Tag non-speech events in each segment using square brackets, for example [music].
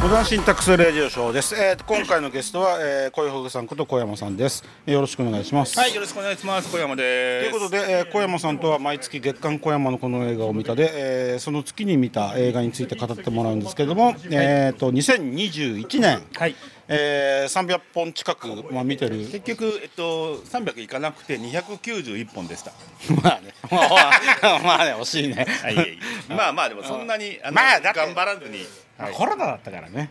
モダンシンタックスレディオショーです。えーと今回のゲストは、えー、小山さんこと小山さんです。えーよろしくお願いします。はい、よろしくお願いします。小山とです。いうことで、えー小山さんとは毎月月刊小山のこの映画を見たで、えーその月に見た映画について語ってもらうんですけれども、えーと2021年、はい。えー、300本近く、まあ、見てる結局、えっと、300いかなくて291本でした。まあねまあまあね惜しいね、はい、まあまあ、でもそんなに、あのまあ頑張らずに。はい、コロナだったからね。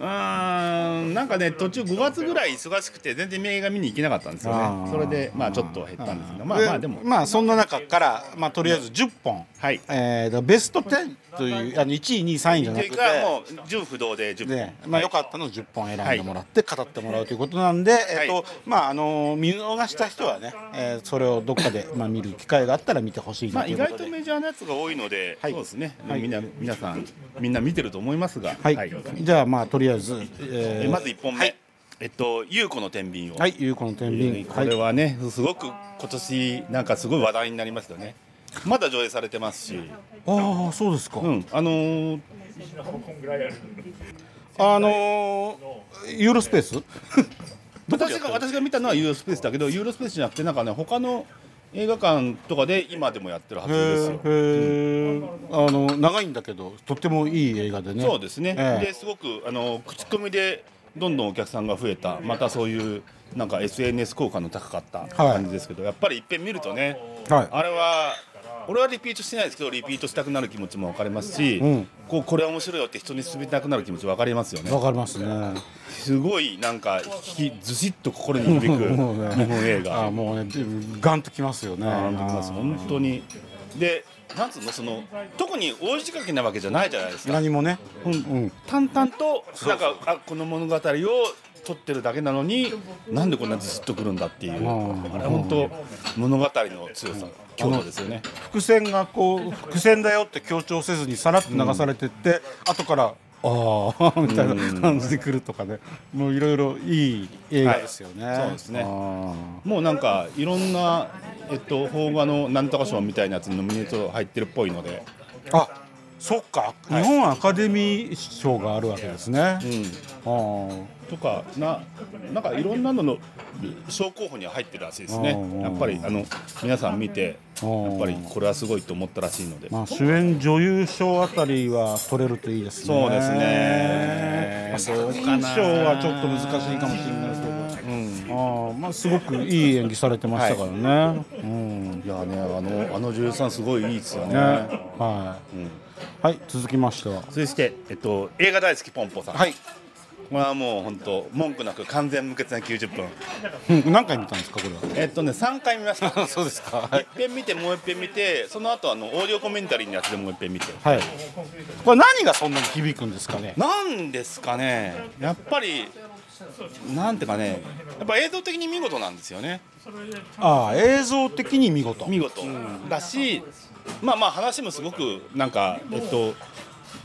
うーんなんかね途中5月ぐらい忙しくて全然映画見に行けなかったんですよあー。ねそれでまあちょっと減ったんですけどまあまあでも。まあそんな中から、まあ、とりあえず10本、はい。えーベスト10というあの1位2位3位じゃなくて。かもう純不動で。10本で、まあ、良かったのを10本選んでもらって語ってもらうということなんで、えっとまああの見逃した人はね、えーそれをどっかで、[laughs] まあ、見る機会があったら見てほしいまあ意なということで、外とメジャーなやつが多いので、はい。そうですね、はいみんな皆さんみんな見てると思いますが。はい。じゃあまあとりあえず、えーえまず1本目、はい。えっと優子の天秤を、はい、ゆうこの天秤、これはね、すごく今年なんかすごい話題になりましたよね。まだ上映されてますし、ああそうですか、うん、あのーあのーユーロスペース？私が私が見たのはユーロスペースだけど、ユーロスペースじゃなくてなんかね他の映画館とかで今でもやってるはずですよ。あの長いんだけどとってもいい映画でね。そうですね。ええ。ですごくあの口コミでどんどんお客さんが増えた、またそういうなんか SNS 効果の高かった感じですけど、やっぱりいっぺん見るとね、はい。あれは俺はリピートしてないですけどリピートしたくなる気持ちも分かりますし、うん。こうこれは面白いよって人に勧めたくなる気持ち分かりますよね。わかりますね。すごいなんかひずしっと心に響く [laughs] 日本映画。あーもうねガンときますよね。あーます本当に。でなんつうのその特に大仕掛けなわけじゃないじゃないですか。何もね。うん。うん。淡々となんかあこの物語を撮ってるだけなのになんでこんなずしっとくるんだっていう。うん。あれ本当物語の強さ強度ですよね。伏線がこう伏線だよって強調せずにさらっと流されてって、後からああ [laughs] みたいな感じで来るとかね。もういろいろいい映画ですよね、はいそうですね。あもうなんかいろんなえっと邦画のなんとか賞みたいなやつにノミネート入ってるっぽいので。ーあそっか、日本アカデミー賞があるわけですね、うん。あーとかななんかいろんなのの賞候補には入ってるらしいですねうんやっぱりあの皆さん見てうんやっぱりこれはすごいと思ったらしいのでまあ、主演女優賞あたりは取れるといいですね。そうですねまあ、作品賞はちょっと難しいかもしれないけど。ああ、まあ、すごくいい演技されてましたからね。うん。いやねあのあの女優さんすごいいいですよねね。はい。うんはい、続きましては。そして、えっと、映画大好きポンポさん、はい。これはもう本当文句なく完全無欠な90分うん、何回見たんですか、これは？えっとね3回見ました [laughs] そうですか。一遍見てもう一遍見てその後あのオーディオコメンタリーのやつでもう一遍見てはい。これ何がそんなに響くんですかね？なんですかねやっぱりなんていうかねやっぱ映像的に見事なんですよねああ、映像的に見事。見事、だしまあまあ話もすごくなんかえっと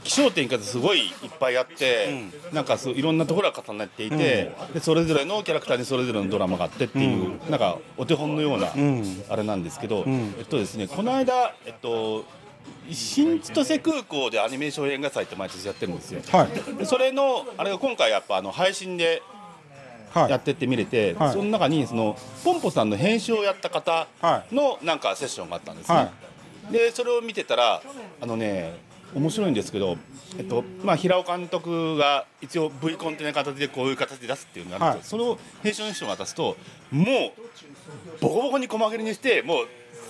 気象点がすごいいっぱいあって、なんかそういろんなところが重なっていて、でそれぞれのキャラクターにそれぞれのドラマがあってっていう、なんかお手本のような、ん。あれなんですけど、ん。えっとですねこの間えっと新千歳空港でアニメーション映画祭って毎年やってるんですよ。はい。でそれのあれが今回やっぱあの配信ではい。やってって見れて、はい。その中にそのポンポさんの編集をやった方のなんかセッションがあったんですね、はでそれを見てたらあのね面白いんですけど、えっとまあ、平尾監督が一応 V コンテナ形でこういう形で出すっていうのがあるんですけど、その編集の人が出すともうボコボコに細切れにしてもう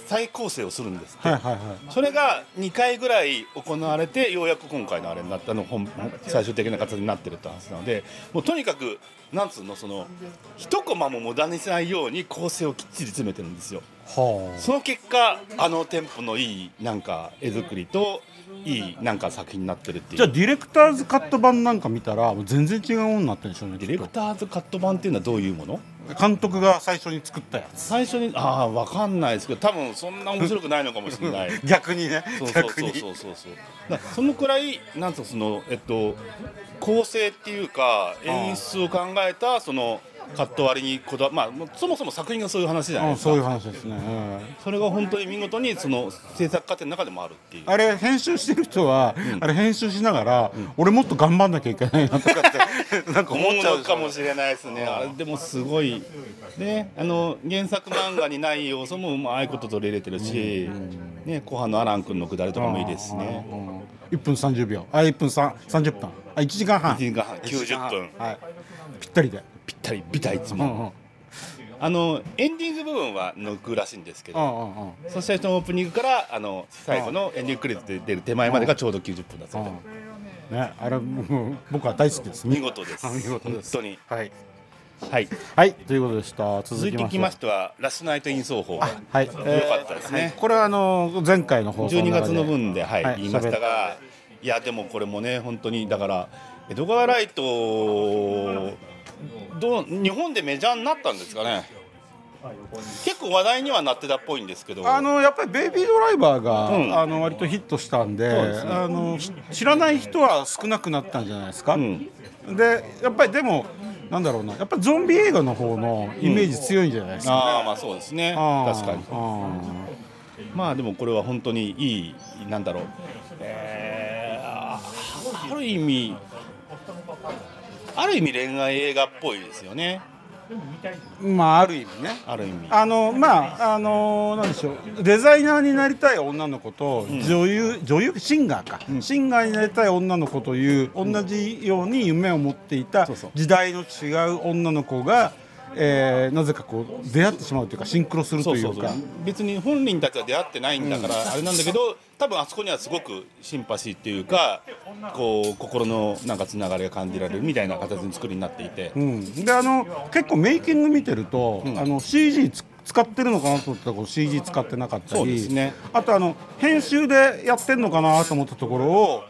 再構成をするんですって、はい。はい。はい。それが2回ぐらい行われてようやく今回のあれになったの本最終的な形になってるって話なのでもうとにかくなんつうのその一コマも無駄にしないように構成をきっちり詰めてるんですよはその結果あのテンポのいいなんか絵作りといいなんか作品になってるっていう。じゃあディレクターズカット版なんか見たら全然違うものになってるんでしょうねディレクターズカット版っていうのはどういうもの？監督が最初に作ったやつ。最初にああ分かんないですけど多分そんな面白くないのかもしれない。[laughs] 逆にね。そうそうそうそうそう。そうそのくらいなんとそのえっと構成っていうか演出を考えたそのカット割りにこだわまあそもそも作品がそういう話じゃないですか。うんそういう話ですね、うん。それが本当に見事にその制作過程の中でもあるっていう。あれ編集してる人は、あれ編集しながら、俺もっと頑張んなきゃいけないなとかって [laughs] なんか思思っちゃううかもしれないですね。あれでもすごい。ねあの原作漫画にない要素もうまいこと取り入れてるし、ね、後半のアラン君のくだりとかもいいですしね。1分30秒あ1分3 30分あ1時間半。1時間半。90分。はい。ぴったりでぴったりビタ一うんうん。問あのエンディング部分は抜くらしいんですけどうんうんうん。そしてそのオープニングからあの最後のエンディングクレジットで出る手前までがちょうど90分だそうで。ねあれ僕は大好きです見事です。見事です。本当に。はい。はい。はい。ということでした。続続いてききましてはラストナイト・イン奏法はい、よよかったですね。これはあの前回の放送12の中で月の分で、はいはい。言いましたがいやでもこれもね本当にだから江戸川ライトどう日本でメジャーになったんですかね。結構話題にはなってたっぽいんですけど。あのやっぱりベイビードライバーが、うん。あの割とヒットしたんでね。あのし知らない人は少なくなったんじゃないですか、うん。でやっぱりでもなんだろうなやっぱりゾンビ映画の方のイメージ強いんじゃないですか、ああまあそうですね。確かに。あまあでもこれは本当にいいなんだろう、えーあある意味ある意味恋愛映画っぽいですよね。ーまあある意味ね。ある意味。あのまああのなんでしょう。デザイナーになりたい女の子と女優、女優シンガーか、シンガーになりたい女の子という同じように夢を持っていた時代の違う女の子が、えーなぜかこう出会ってしまうというかシンクロするというか。別に本人たちは出会ってないんだからあれなんだけど多分あそこにはすごくシンパシーっていうかこう心のなんかつながりが感じられるみたいな形の作りになっていて、うん、であの結構メイキング見てると、あの CG つ使ってるのかなと思ったらこう CG 使ってなかったり。そうですね。あとあの編集でやってんのかなと思ったところを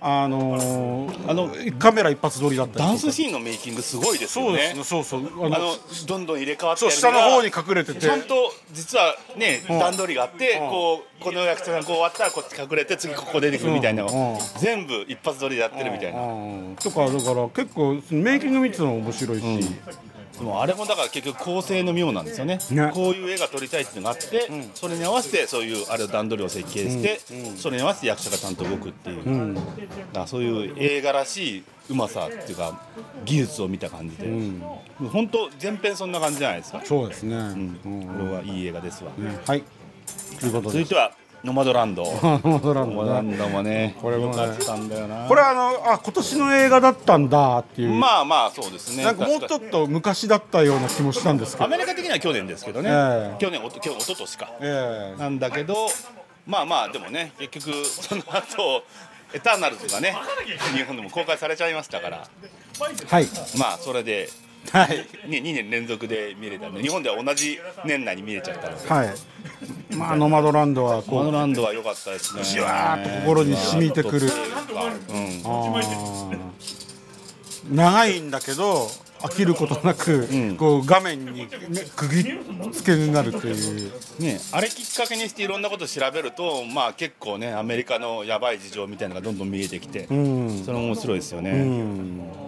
あのーあのカメラ一発撮りだったダンスシーンのメイキングすごいですよね。そうそうそう。あのどんどん入れ替わって下の方に隠れてて。ちゃんと実はねうん。段取りがあってうん。こうこの役者がこう終わったらこっち隠れて次ここ出てくるみたいなうん。全部一発撮りでやってるみたいな。うん。とかだから結構メイキング見てたの面白いし、でもあれもだから結局構成の妙なんですよね。ね。こういう絵が撮りたいっていうのがあって、それに合わせてそういうあれを段取りを設計して、それに合わせて役者がちゃんと動くっていう、だからそういう映画らしいうまさっていうか技術を見た感じで、本当全編そんな感じじゃないですか、そうですね、うん。うん。これはいい映画ですわ、ね。はい。ということで。続いてはノマドランド。ノ [laughs] ノマドランドね。ンドもねこれもねよかったんだよな。これはあのあ今年の映画だったんだっていう、まあまあそうですね。なんかもうちょっと昔だったような気もしたんですけど。アメリカ的には去年ですけどね、ええ。去年おと今日一昨年か。ええ。なんだけどまあまあでもね結局その後エターナルズがね日本でも公開されちゃいましたから。はい。まあそれで、はい。ね、2年連続で見れたんで日本では同じ年内に見れちゃったのではい。まあノマドランドはこう。マドランドは良かったですね。じわーっと心に染みてくる。うん。長いんだけど飽きることなく、ん。こう画面に、ね、釘付けになるという。ね、あれきっかけにしていろんなことを調べると、まあ、結構ねアメリカのやばい事情みたいなのがどんどん見えてきて、うん。それも面白いですよね、うん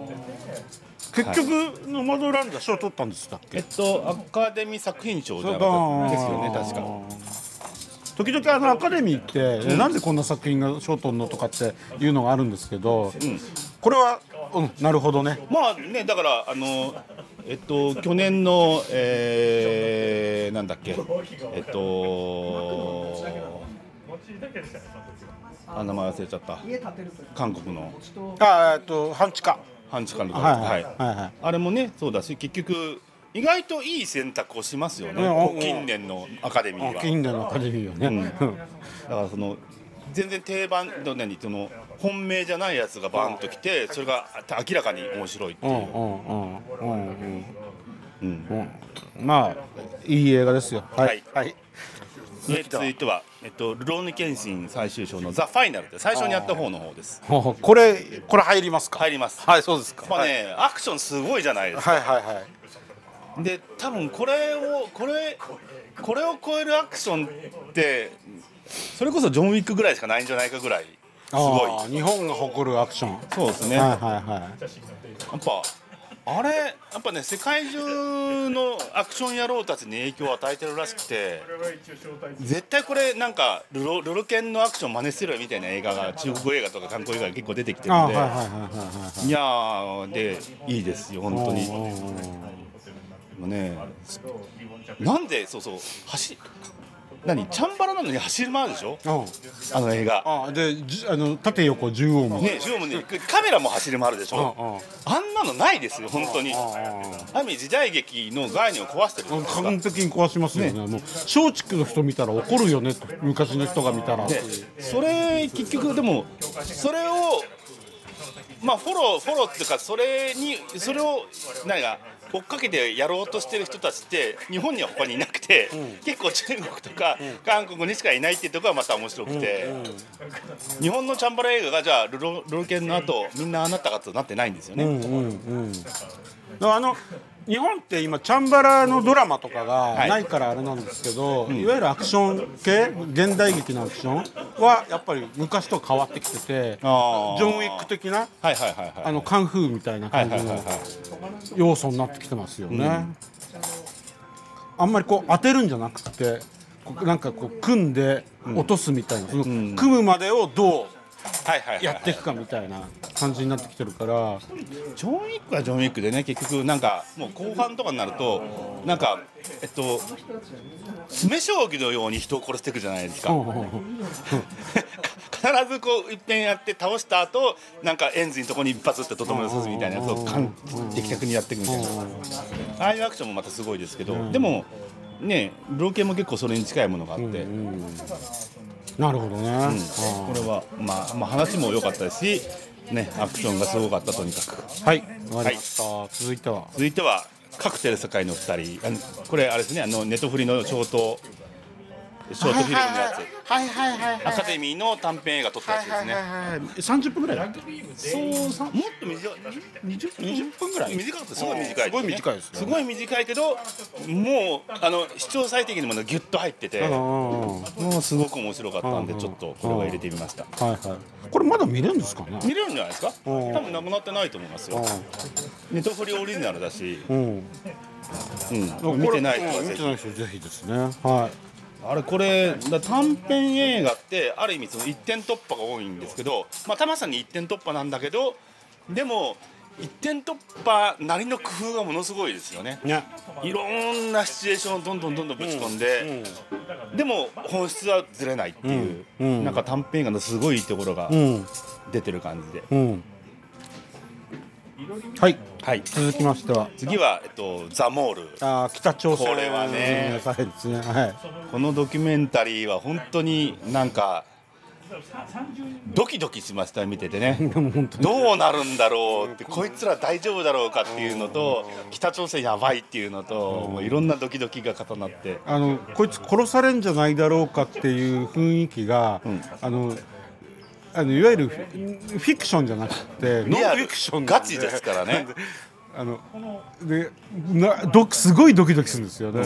結局ノマドランドは賞取ったんですだっけ？えっとアカデミー作品賞じゃなかったですよね確か。時々あのアカデミーって、なんでこんな作品が賞取るのとかっていうのがあるんですけど、これは、うん、なるほどね。まあねだからあのえっと去年のえー、なんだっけえっとあ名前忘れちゃった。韓国の。あえっと半地下半地下のはいはい。はい。はいあれもねそうだし結局意外といい選択をしますよね、うん。近年のアカデミーは。近年のアカデミーよね、うん。だからその全然定番の何その本命じゃないやつがバンときてそれが明らかに面白いっていう、うんうんうんうんうん。うん。うん。まあいい映画ですよ。はい。はいで続いては、えっと、ルローニケンシン最終章の「ザ・ファイナルって最初にやった方の方です。これこれ入りますか？入ります。はいそうですか。まあね、アクションすごいじゃないですか。はいはいはい。で多分これをこれこれを超えるアクションってそれこそジョン・ウィックぐらいしかないんじゃないかぐらいすごい。日本が誇るアクション。はそうですね、いはいやはい。っぱあれやっぱね世界中のアクション野郎たちに影響を与えてるらしくて絶対これなんかルロルロケンのアクション真似してるよみたいな映画が中国映画とか韓国映画が結構出てきてるんで、いやーでいいですよ本当に。ねなんでそうそう走何？チャンバラなのに走り回るでしょ？うん。あの映画。あでじあの縦横縦横もねしかもねカメラも走り回るでしうんょうん。あんなのないですよ本当に。あある意味時代劇の概念を壊してる。完璧に壊しますよね。もう松竹の人見たら怒るよねと昔の人が見たら、でそれ結局でもそれをまあフォローフォローっていうかそれにそれを何か追っかけてやろうとしてる人たちって日本には他にいなくて、結構中国とか韓国にしかいないっていうところがまた面白くて、日本のチャンバラ映画がじゃあルロルロケンの後みんなああなったかとなってないんですよね。あの日本って今チャンバラのドラマとかがい。ないからあれなんですけど、い、わゆるアクション系現代劇のアクションはやっぱり昔と変わってきててジョン・ウィック的なカンフーみたいな感じのはいはいはいはい。要素になってきてますよね、あんまりこう当てるんじゃなくてなんかこう組んで落とすみたいな、その組むまでをどうはいはいはいやっていくかみたいな感じになってきてるから、ジョン・ウィックはジョン・ウィックでね結局なんかもう後半とかになるとなんかえっと詰将棋のように人を殺していくじゃないですか。必ずこう一遍やって倒した後なんかエンジンのとこに一発って整えさすみたいなやつを的確にやっていくみたいな。ああいうアクションもまたすごいですけど、でもね老系も結構それに近いものがあって、なるほどね、あこれは、まあ、まあ話も良かったですし、ね、アクションがすごかったとにかく。ーはい。わかりました、続いては。続いてはカクテル世界の2人。これあれですねあのネットフリのショートショートフィルムのやつ。はいはいはいはい。アカデミーの短編映画撮ったやつですね、はい三十分ぐらいだ。そうさもっと短い。20 20分ぐらい短かったすごい短いすごい短いですね。すごい短いけどもうあの視聴最適にものがギュッと入っててもうすごく面白かったんでうんちょっとこれは入れてみました。はいはい。これまだ見れるんですかね？見れるんじゃないですか？多うん。分なくなってないと思いますよ。ネットフリオリジナルだし、うん。うん、見てない人はぜひ。うん見てない人ぜひですね。はいあれこれだ短編映画ってある意味その一点突破が多いんですけどまあまさに一点突破なんだけどでも一点突破なりの工夫がものすごいですよね。ね。いろんなシチュエーションをどんどんどんどんぶち込んで、でも本質はずれないっていう、うんうん。なんか短編映画のすごいいいところがうん。出てる感じで、うんはい。はい。続きましては。次は、えっと、ザ・モール。あー北朝鮮。これはね。ですね。はい。このドキュメンタリーは本当になんかドキドキしました見ててね。[laughs] どうなるんだろうってこいつら大丈夫だろうかっていうのと北朝鮮やばいっていうのともういろんなドキドキが重なって。あのこいつ殺されんじゃないだろうかっていう雰囲気が、あのあのいわゆるフィクションじゃなくてノンフィクションガチですからね。[laughs] あのでなどすごいドキドキするんですよね、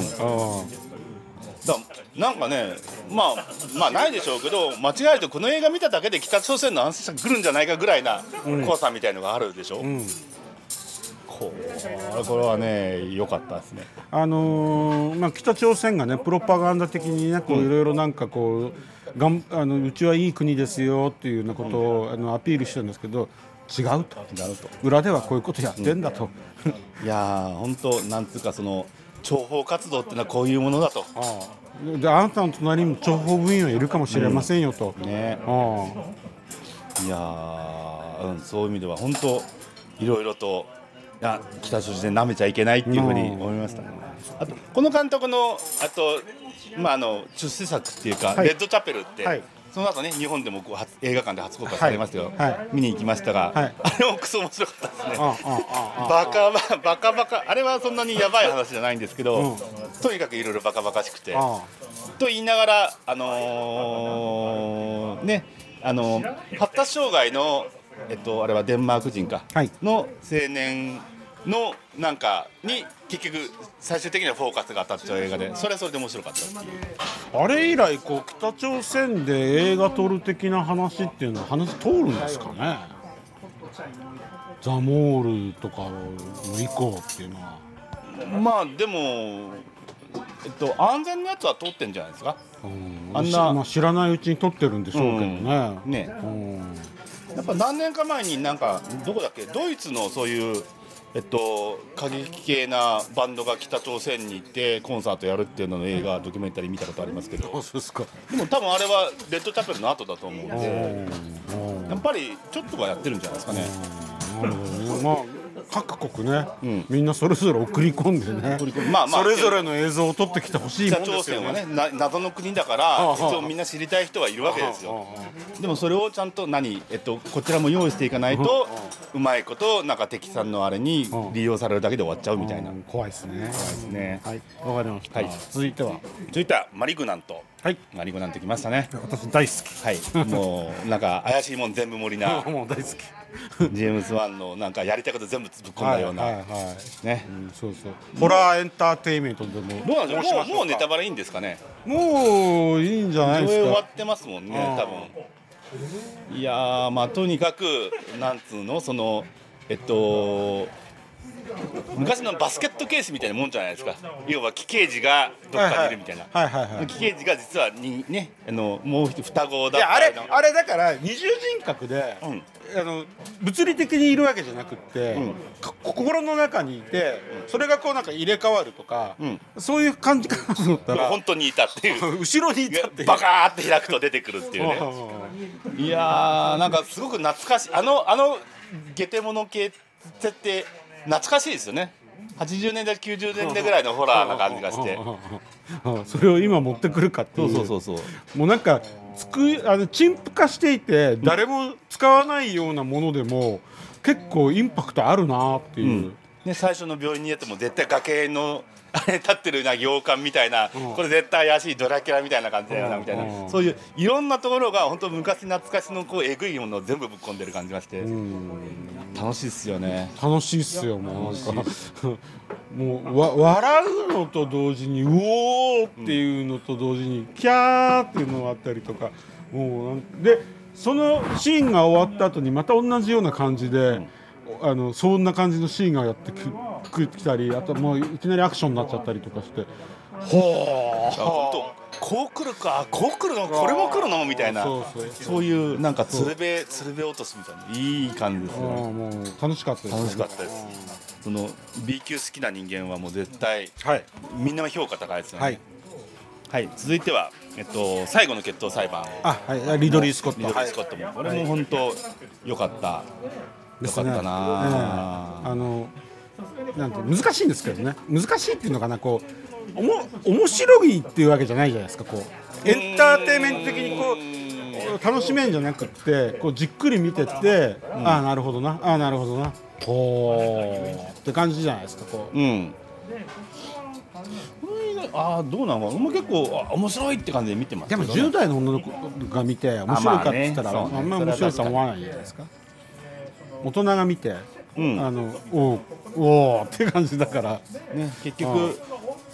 だなんかねまあまあないでしょうけど間違えるとこの映画見ただけで北朝鮮の暗殺者来るんじゃないかぐらいな怖さみたいのがあるでしょ、これこれはね良かったですね。あのーまあ、北朝鮮がねプロパガンダ的にねこういろいろなんかこうがんあのうちはいい国ですよっていうようなことを、あのアピールしてるんですけど違うと。違うと。裏ではこういうことやってんだと、いやー本当なんつうかその諜報活動ってのはこういうものだと。であなたの隣にも諜報部員はいるかもしれませんよと、ね。あ。いやー、うん、そういう意味では本当いろいろといや北朝鮮舐めちゃいけないっていうふうに思いました、あとこの監督のあとまああの出世作っていうか、はい。レッドチャペルって、はい。その後ね日本でもこう初映画館で初公開されましたよ、はい。はい見に行きましたが、はい。あれもクソ面白かったですね。ああああバカババカバカ。あれはそんなにやばい話じゃないんですけど、うん。とにかくいろいろバカバカしくて。あと言いながらあのーねあの発達障害のえっとあれはデンマーク人か、はい。の青年のなんかに結局最終的にはフォーカスが当たっちゃう映画でそれはそれで面白かったっていう。あれ以来こう北朝鮮で映画撮る的な話っていうのは話通るんですかね？ザ・モールとかの以降っていうのは。まあでもえっと安全なやつは通ってんじゃないですか？うん。あんな。まあ、知らないうちに撮ってるんでしょうけどね、ねうん。やっぱ何年か前になんかどこだっけ？ドイツのそういうえっと過激系なバンドが北朝鮮に行ってコンサートやるっていうのの映画ドキュメンタリー見たことありますけど。あそうですか。でも多分あれはレッドチャペルの後だと思うんうでやっぱりちょっとはやってるんじゃないですかね。なるほどねまあ各国ね、うん。みんなそれぞれ送り込んでねまあまあそれぞれの映像を撮ってきてほしいも北朝んですよ鮮はね。謎の国だからああ一応みんな知りたい人はいるわけですよ。でもそれをちゃんと何、えっと、こちらも用意していかないとうまいことなんか敵さんのあれに利用されるだけで終わっちゃうみたいな。うん。怖いですね。ですね。はい。わかりました、はい。続いては。続いてはマリグナント。はい。マリグナントきましたね。私大好き。はい。もうなんか怪しいもん全部盛りな。[laughs] もう大好きジェームズ・ワンのなんかやりたいこと全部ぶっ込んだような、はいはいはい。ね。うんそうそう。ホラーエンターテインメントでも。どうなんで申しょう？もうネタかバレいいんですかね？もういいんじゃない上ですか。映終わってますもんね多分。いやーまあとにかくなんつうの？そのえっと昔のバスケットケースみたいなもんじゃないですか。要は奇刑児がどっかにいるみたいな、はいはいはい奇刑児が実はにねあのもう双子だいやあれのあれだから二重人格で、うんあの物理的にいるわけじゃなくって、ん。か心の中にいてそれがこうなんか入れ替わるとか、うん。そういう感じかなと思ったら本当にいたっていう。[laughs] 後ろにいたってバカーって開くと出てくるっていうね。いやーなんかすごく懐かしい。あのあのゲテモノ系設定懐かしいですよね。80年代90年代ぐらいのホラーな感じがして。うん。それを今持ってくるかっていうそうそう。もうなんかつくあの陳腐化していて誰も使わないようなものでも結構インパクトあるなっていう、うん。ね、最初の病院にやっても絶対崖のあれ立ってるな洋館みたいな、うん。これ絶対怪しいドラキュラみたいな感じだよなみたいな、うん。そういういろんなところが本当昔懐かしのこうえぐいものを全部ぶっ込んでる感じがして、うん。楽しいっすよね。楽しいっすよもう。なんかもうわ笑うのと同時にうおーっていうのと同時にキャーっていうのがあったりとかもうでそのシーンが終わった後にまた同じような感じで、あのそんな感じのシーンがやってききたりあともういきなりアクションになっちゃったりとかして。ほあ。本当。こう来るか。こう来るのこれも来るの？みたいな。そうそう。そういうなんか鶴瓶鶴瓶落とすみたいな。いい感じですあよーもう楽しかったです。楽しかったです。その B 級好きな人間はもう絶対はい。みんな評価高いですよね。はい。はい、続いては、えっと、最後の決闘裁判あはい。リドリー・スコット。ミドルスコットも、これも本当良かった。良かったな、ええ。あのなんて難しいんですけどね。難しいっていうのかなこうおも面白いっていうわけじゃないじゃないですかこう。エンターテインメント的にこう楽しめんじゃなくってこうじっくり見てって、ああなるほどなああなるほどなほうって感じじゃないですかこう。うん。ああどうなのもう結構あ面白いって感じで見てますでもけどね。10代の女の子が見て面白いかって言ったらあ,、あまあねんま面白いとは思わないじゃないですか。大人が見て、うん。あのおうおうって感じだから。ね、結局、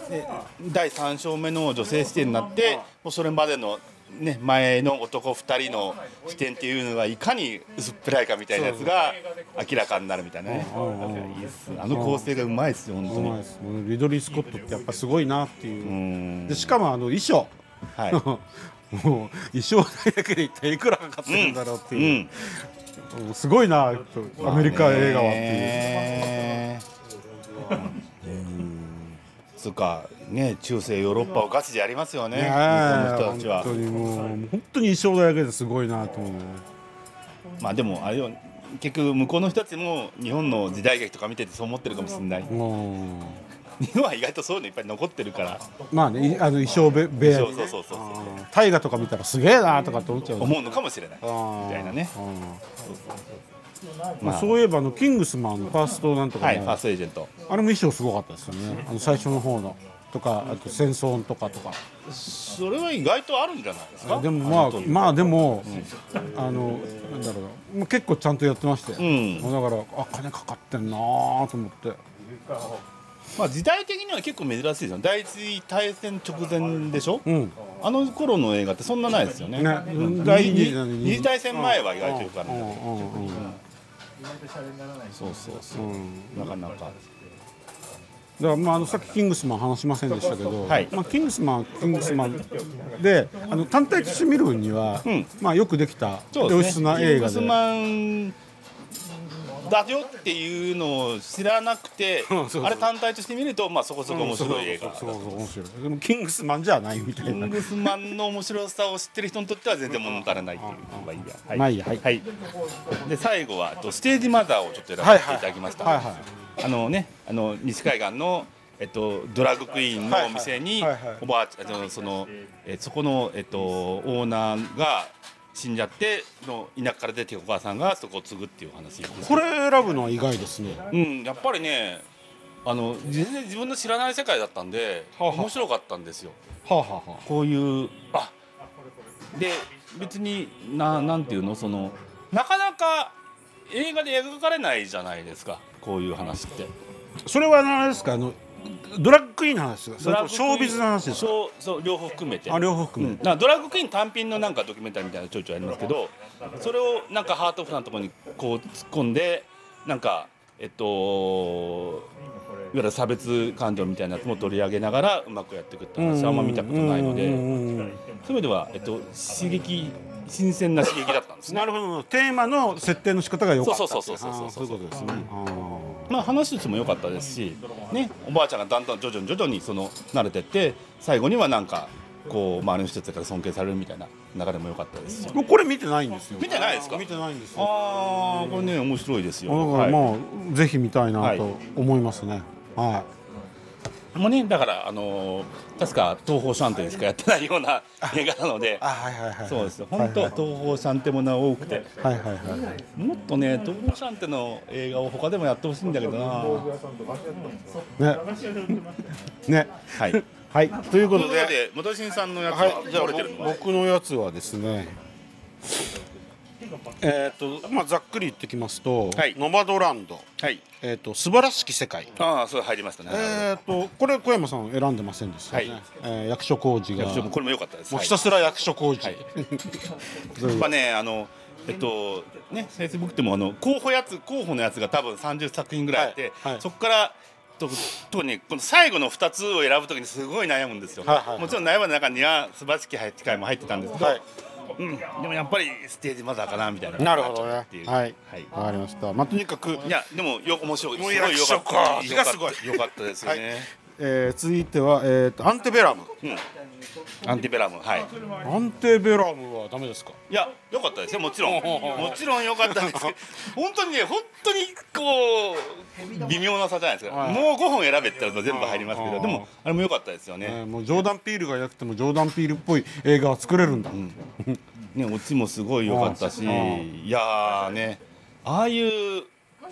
ね、第3勝目の女性視点になってもうそれまでの、ね、前の男2人の視点っていうのがいかに薄っぺらいかみたいなやつが明らかになるみたいなね。あの構成がうまいですよ本当に。リドリー・スコットってやっぱすごいなっていう。う、ん。でしかもあの衣装。はい。[laughs] もう衣装代だけで一体いくらかかってるんだろうってういう、ん。もうすごいなとアメリカ映画はっていう、ねつうかね中世ヨーロッパをガチでやりますよね。ね日本の人たちは。本当にもう本当に衣装代だけですごいなと思うね。まあでもあれよ結局向こうの人たちも日本の時代劇とか見ててそう思ってるかもしれない。うん。日本は意外とそういうのいっぱい残ってるから。まあねいあの衣装べ部屋そうそうそうそう大河とか見たらすげえなとかって思っちゃう思うのかもしれない。みたいなね。うんまあ、そういえばあのキングスマンのファーストなんとかね、はいファーストエージェント。あれも衣装すごかったですよね。あの最初の方の。とかあと戦争とかとか。それは意外とあるんじゃないですか？でもまあまあでも、あのなんだろう。なもう結構ちゃんとやってましたよ、ん。だからあ金かかってんなーと思って。まあ時代的には結構珍しいですよ第一次大戦直前でしょ、うん。あの頃の映画ってそんなないですよね。ね。うん。第二二次大戦前。は意外とよくあるうんうんうんそうそう。そう、なかなか。だからまああのさっきキングスマン話しませんでしたけど、はい。まあ、キングスマンキングスマンであの単体として見るには、ん。まあよくできた良質な映画で。グスマンだよっていうのを知らなくてあれ単体として見るとまあそこそこ面白い映画そうそう面白いでもキングスマンじゃないみたいな。キングスマンの面白さを知ってる人にとっては全然物足らないっていうまあいいや。はいまあい。いやはい。はい、で最後はとステージマザーをちょっと選ばせていただきました、はいはい。あのねあの西海岸のえっと、ドラッグクイーンのお店にはいはいはいはいおばあちゃんその、えそこの、えっと、オーナーが死んじゃっての田舎から出てお母さんがそこを継ぐっていう話これ選ぶのは意外ですね。うんやっぱりねあの全然自分の知らない世界だったんで、はあはあ。面白かったんですよ。はあ、はあはこういうあで別にななんていうのそのなかなか映画で描かれないじゃないですかこういう話って。あ、それは何ですかあのドラッグクイーンの話ですかショービズの話ですかそうそう両方含めて。あ両方含めうん、ドラッグクイーン単品のなんかドキュメンタリーみたいなのちょいちょいありますけどそれをなんかハートフルなところにこう突っ込んでなんかえっといわゆる差別感情みたいなやつも取り上げながらうまくやっていくって話はあんま見たことないのでそういう意味では、えっと、刺激新鮮な刺激だったんですね。なるほど。テーマの設定の仕方が良かったそうそうそうそうそうあーそういうことですね、まあ、話としても良かったですし、ね、おばあちゃんがだんだん徐々に徐々にその慣れてって最後にはなんかこう周りの人たちから尊敬されるみたいな流れも良かったですし。僕これ見てないんですよ。見てないですか？見てないんですよ。ああこれね面白いですよ。だからまあ、はいぜひ見たいなはい。と思いますね。はもうねだからあのー確か東宝シャンテでしかやってないような映画なので。そうですよ。本当はい東宝シャンテものは多くて。はいはいはいもっとね東宝シャンテの映画を他でもやってほしいんだけどな。ね。ね。はい。はいということで。で元新さんのやつははいじゃあ僕のやつはですねえっ、とまあざっくり言ってきますと、はい。ノマドランド。はい。えっ、と素晴らしき世界。ああそれ入りましたね。えっ、とこれ小山さん選んでませんでした？よね、はい。えー役所広司が。役所もこれも良かったです。もうはいひたすら役所広司、はい。[laughs] やっぱねあのえっとねフェイスブックでもあの候補やつ候補のやつが多分30作品ぐらいあって、はい。はい。そこからと特にこの最後の2つを選ぶときにすごい悩むんですよ、はいはいはい。もちろん悩む中には素晴らしき機会も入ってたんですけど、はいうん、でもやっぱりステージマザーかなみたいな。なるほどね。っていう。はい。はい。わかりました。まあとにかく。いやでもよ面白いもうすごいよかった。すごい。よかったですよね、えー続いては、えー、とアンテベラムアンティベラムはい。アンテベラムはダメですか？いや良かったですよもちろん。もちろん良かったんですけど [laughs] 本当にね本当にこう微妙な差じゃないですか、はい。もう5本選べって言うと全部入りますけうんどでもあれも良かったですよえね、ーもうジョーダン・ピールがいなくてもジョーダン・ピールっぽい映画は作れるんだ、ねオチもすごい良かったしうんいやーねああいう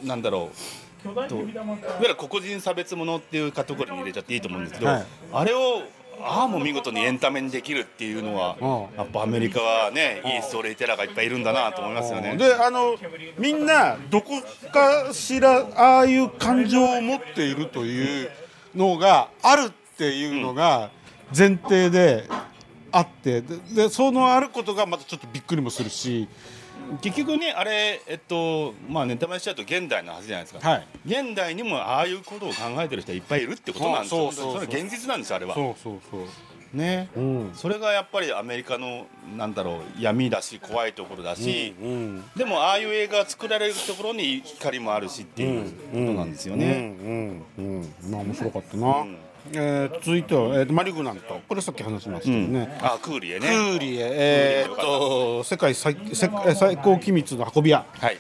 なんだろうといわゆる黒人差別ものっていうカテゴリーに入れちゃっていいと思うんですけど、はい。あれをああも見事にエンタメにできるっていうのは、うんやっぱアメリカはね、いいストーリーテラーがいっぱいいるんだなと思いますよね。であのみんなどこかしらああいう感情を持っているというのがあるっていうのが前提であってででそのあることがまたちょっとびっくりもするし、結局ねあれえっとまあネタバレしちゃうと現代の話じゃないですか、はい。現代にもああいうことを考えてる人はいっぱいいるってことなんですよ。あそうそうそう。それは現実なんですよあれは。そうそうそう。ね、うん。それがやっぱりアメリカのなんだろう闇だし怖いところだし、うんでもああいう映画が作られるところに光もあるしっていうことなんですよね、うんうんうんまあ面白かったな、んえー続いては、えーとマリグナント。これさっき話しましたよね、あクーリエクねーリエ、えーっと世界最世最高機密の運び屋、はい。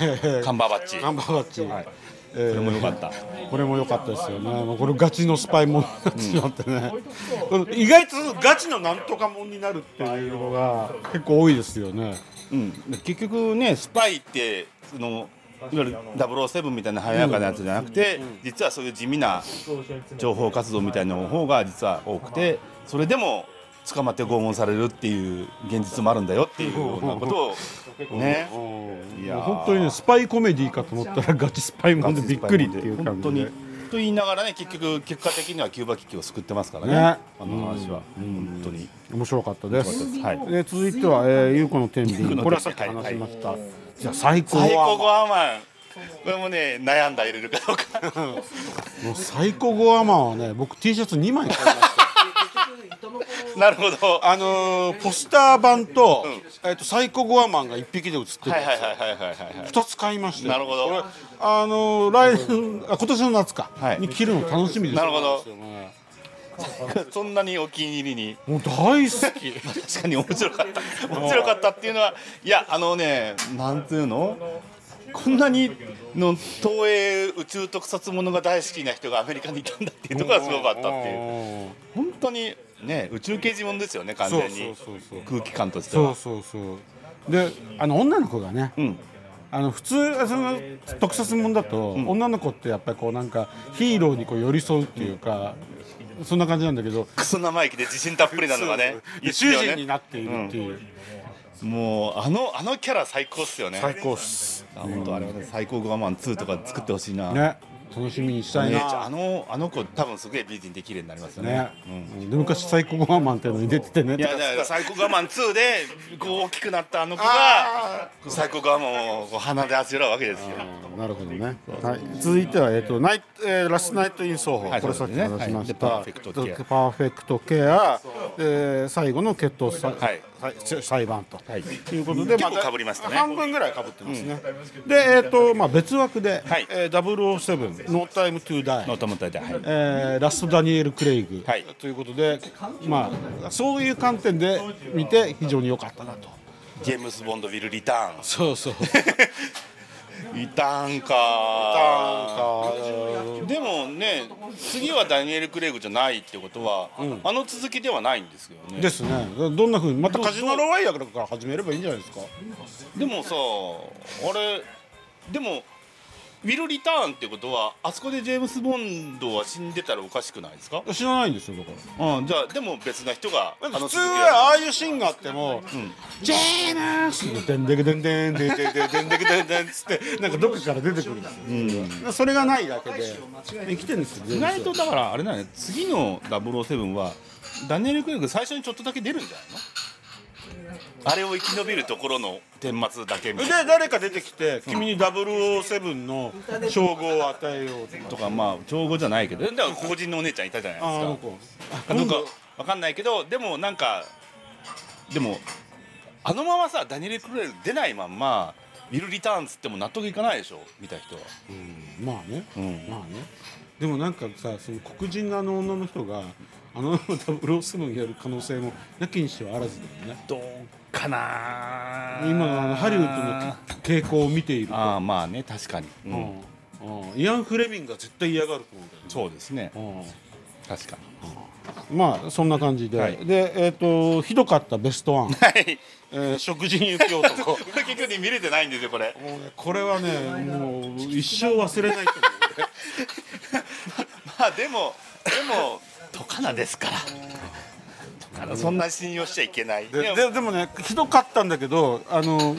えカンバーバッチ。ガンバーバッチ、えーこれも良かった。これも良かったですよね。もうこれガチのスパイもんになってしまってね。この意外とガチのなんとかもんになるっていうのが結構多いですよね。うん、結局ねスパイってそのいわゆる007みたいな華やかなやつじゃなくて、実はそういう地味な情報活動みたいな方が実は多くてそれでも捕まって拷問されるっていう現実もあるんだよっていうようなことをね。いや本当にねスパイコメディかと思ったらガチスパイもんでびっくりっていう本感じで。当にと言いながらね結局結果的にはキューバ危機を救ってますからね。ね。あの話は、本当に。面白かったです。はい。で続いては、えー、ゆうこの天秤。これはさっき話しました。じゃあ最高最高はゴアマンこれもね悩んだ入れるかどうか。もう最高ゴアマンはね僕 T シャツ2枚買いました。[laughs] なるほど。あのーポスター版と、えっ、とサイコゴアマンが一匹で写ってるはいはいはいはいはいはいはい。二つ買いました。よなるほど。あのー来年あ今年の夏か、はい。に着るの楽しみですなるほど [laughs] そんなにお気に入りに。もう大好き。[laughs] 確かに面白かった。面白かったっていうのはいやあのねなんていうの？こんなにの東映宇宙特撮ものが大好きな人がアメリカにいたんだっていうところがすごかったっていう。本当にね宇宙刑事もんですよね完全に。空気感としては。そうそうそう。であの女の子がねうん。あの普通その特撮もんだと、女の子ってやっぱりこうなんかヒーローにこう寄り添うっていうか、そんな感じなんだけど。クソ生意気で自信たっぷりなのがねいいっすよ主人にねなっているっていう、もうあのあのキャラ最高っすよね。最高っす。あ本当あれはね最高グアマン2とか作ってほしいな、ね楽しみにしたいねなあのあの子多分すげえ美人で綺麗になりますよね。ね、で昔最高ゴアマンっていうのに出ててね。いやだからサイコガマン2でこう大きくなったあの子があサイコガマンをこう鼻であしらうわけですよ。ーなるほどね、はい、続いては、えっとナイえーラストナイト・イン・ソーホ、はいこれさっき話しました、はい。でパーフェクトケア。パーフェクトケア。えー最後の決闘さ、はいはい裁判と、はい。ということで結構被りましたね。半分ぐらい被ってますね、で、えっとまあ、別枠で、はい。えー、007「No Time to Die」No Time to Die。ではい。えーラストダニエル・クレイグ、はい。ということで、まあ、そういう観点で見て非常に良かったなと。 James Bond will return。そうそう。[laughs] リターンかでもね次はダニエル・クレイグじゃないってことは、あの続きではないんですけどねですね。どんな風にまたカジノロワイヤルから始めればいいんじゃないですか？でもさあれでもウィル・リターンってことはあそこでジェームス・ボンドは死んでたらおかしくないですか？知らないんですよだから。うん、じゃあでも別な人があの普通はああいうシーンがあっても、ジェームスのでんでけでんでんでんでんでんでんでけでんでんつってなんかどっかから出てくるんですよ。それがないだけで生きてるんですよ。意外とだからあれだよね次の007はダニエル・クレイグ最初にちょっとだけ出るんじゃないのあれを生き延びるところの顛末だけみたいな。で誰か出てきて君に007の称号を与えようととか。まあ帳簿じゃないけどだから黒人のお姉ちゃんいたじゃないですか。ああの子。かわかんないけどでもなんかでもあのままさダニエル・クレイグ出ないまんまウィル・リターンっつっても納得いかないでしょ？見た人は。まあね、ん。まあね。でもなんかさその黒人のあの女の人があの007やる可能性もなきにしはあらずだよね。どうかな。今のあのハリウッドの傾向を見ていると。ああまあね確かに、うん。イアン・フレミングが絶対嫌がると思うんだよね。そうですね。うん。確かまあそんな感じで、はい。でえっ、とひどかったベストワン、にはい。えー食事に行く男。[laughs] 結局見れてないんですよこれ。うねこれはねもう一生忘れないと思う。ね [laughs] まあでもでもトカナですから。そんな信用しちゃいけない。ででもねひどかったんだけどあの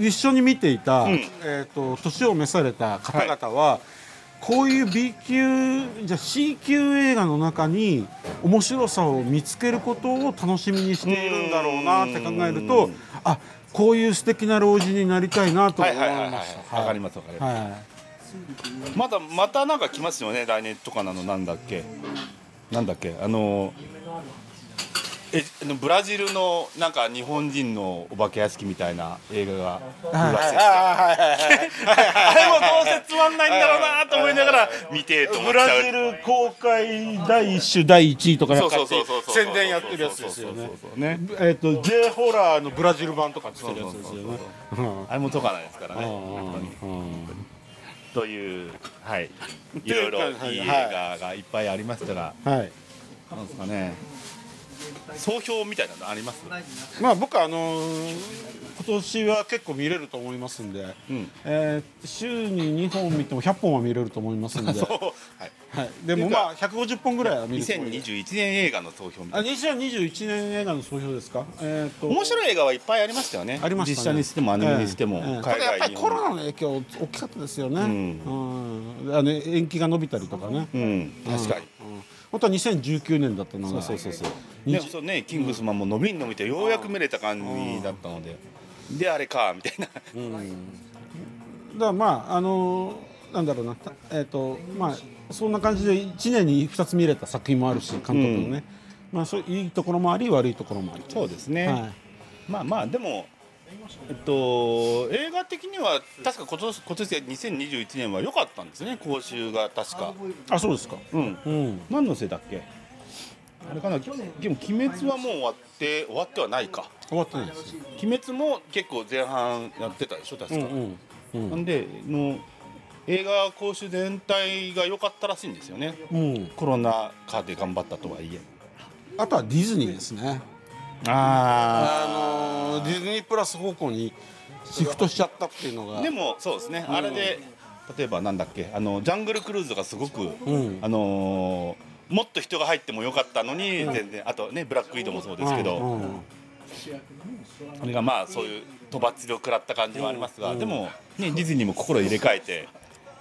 一緒に見ていた、ん。えー、と年を召された方々は、こういう B 級じゃあ C 級映画の中に面白さを見つけることを楽しみにしているんだろうなって考えるとあこういう素敵な老人になりたいなと思いはいはいはいはい。ました。わかりますわかります。はい。またまたなんか来ますよね来年とかなのなんだっけなんだっけ？あのえあのブラジルのなんか日本人のお化け屋敷みたいな映画が [laughs] あれもどうせつまんないんだろうなと思いながら見てえと思っブちゃう。ラジル公開第一種第一位とかなんかそうそうそうそうそう宣伝やってるやつですよね。そうそうそうねえっ、と J ホラーのブラジル版とか作ってるやつですよね。あれもとかないですからねうんというはい。といろいろはい。いい映画がいっぱいありましたがはい。なんですかね。総評みたいなのあります？まあ僕はあのー今年は結構見れると思いますんで、うん。えー週に2本見ても100本は見れると思いますんで、[laughs] そう。はいはい、でもまあ150本ぐらいは見るつもりで2021年映画の総評みたあいな2021年映画の総評ですか、えー、と。面白い映画はいっぱいありましたよね。ありましたね。実写にしてもアニメにしても、ええ。ええ海ただやっぱ外日本りコロナの影響大きかったですよね、んうん。あの延期が伸びたりとかね、うん。確かに、うん。本当は2019年だったのが。そうそうそうそう。ねそうね。キングスマンも伸びに伸びてようやく見れた感じだったので、であれかみたいな、だからまああのなんだろうな。たえっ、とまあそんな感じで1年に2つ見れた作品もあるし監督のね、まあそういいところもあり悪いところもあり。そうですね、はい。まあまあでもえっと映画的には確か今年今年で2021年は良かったんですね。講習が確か。あそうですか。うん。うん。何のせいだっけ？あれかな。でも「鬼滅」はもう終わって終わってはないか。終わってないです「鬼滅」も結構前半やってたでしょ確か、うんうん。うん。なんでの映画講習全体が良かったらしいんですよね。うん。コロナ禍で頑張ったとはいえ。あとはディズニーですね。ああのディズニープラス方向にシフトしちゃったっていうのが。でもそうですね、あれで例えばなんだっけ？あのジャングルクルーズがすごく、ん。あのーもっと人が入ってもよかったのに、全然あとねブラックウィドウもそうですけど、うん。うん。あれがまあそういうとばっちりを食らった感じはありますが、でも、ね、ディズニーも心入れ替えて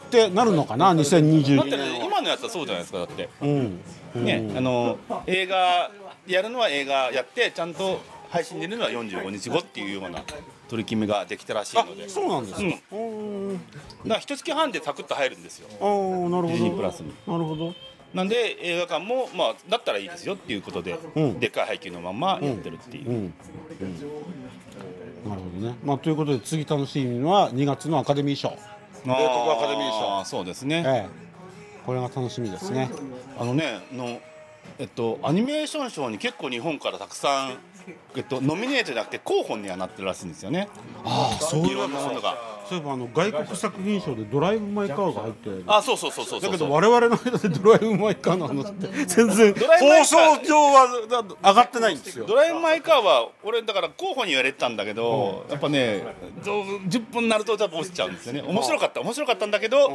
ってなるのかな？だ2022って今のやつはそうじゃないですかだって、うん。ねあの映画やるのは映画やってちゃんと配信出るのは45日後っていうような取り決めができたらしいあので。そうなんですか。うん。うん。だから一月半でサクッと入るんですよ。あーなるほど。プラスに。なるほど。なんで映画館もまあだったらいいですよっていうことで、うん。でっかい配給のままやってるっていう、うん、うん、なるほどね。まあということで次楽しみは2月のアカデミー賞あー英国アカデミー賞そうですね、ええ。これが楽しみですね。あのねのえっとアニメーション賞に結構日本からたくさんえっとノミネートじゃなくて候補にはなってるらしいんですよね。ああそういろんなものがそういえばあの外国作品賞でドライブ・マイ・カーが入って。あそうそうそうそうそう。だけど我々の間でドライブ・マイ・カーの話って全然放送上はだ上がってないんですよ。ドライブ・マイ・カーは俺だから候補に言われてたんだけど、やっぱねどう10分になるとやっぱ落ちちゃうんですよね。面白かった。面白かったんだけど、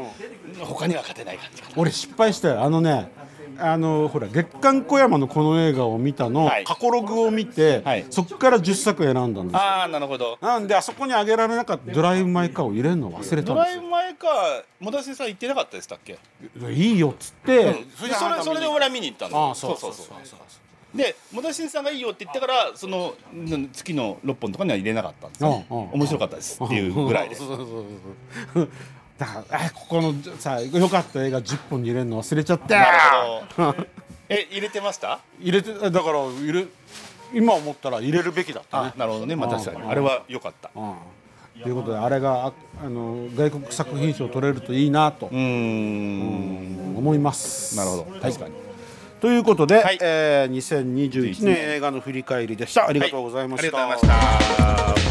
他には勝てない感じ俺失敗したよ。あのねあのほら月刊小山のこの映画を見たの、はい。過去ログを見て、はい。そこから10作選んだんですよ。ああなるほど。なんであそこにあげられなかったドライブ・マイ・カーを入れるの忘れたドんですよ。ライブ・マイ・カー本田先生言ってなかったでしたっけ、いいよっつって、それそれで俺は見に行ったの。ああそうそうそうそう。で本田新さんがいいよって言ってからそのうん月の6本とかには入れなかったんですよ、ね。うんうん面白かったですっていうぐらいです。そうそうそうそうだからあここのさ良かった映画10本に入れるの忘れちゃったなるほどえ入れてました？入れてだから入れ今思ったら入れるべきだったね。あなるほどね。まあ確かに。あれは良かった。うん。ということであれがああの外国作品賞取れるといいなと。うーん。思います。なるほど。確かに。ということで、はい。えー2021年映画の振り返りでした。ありがとうございました。はいありがとうございました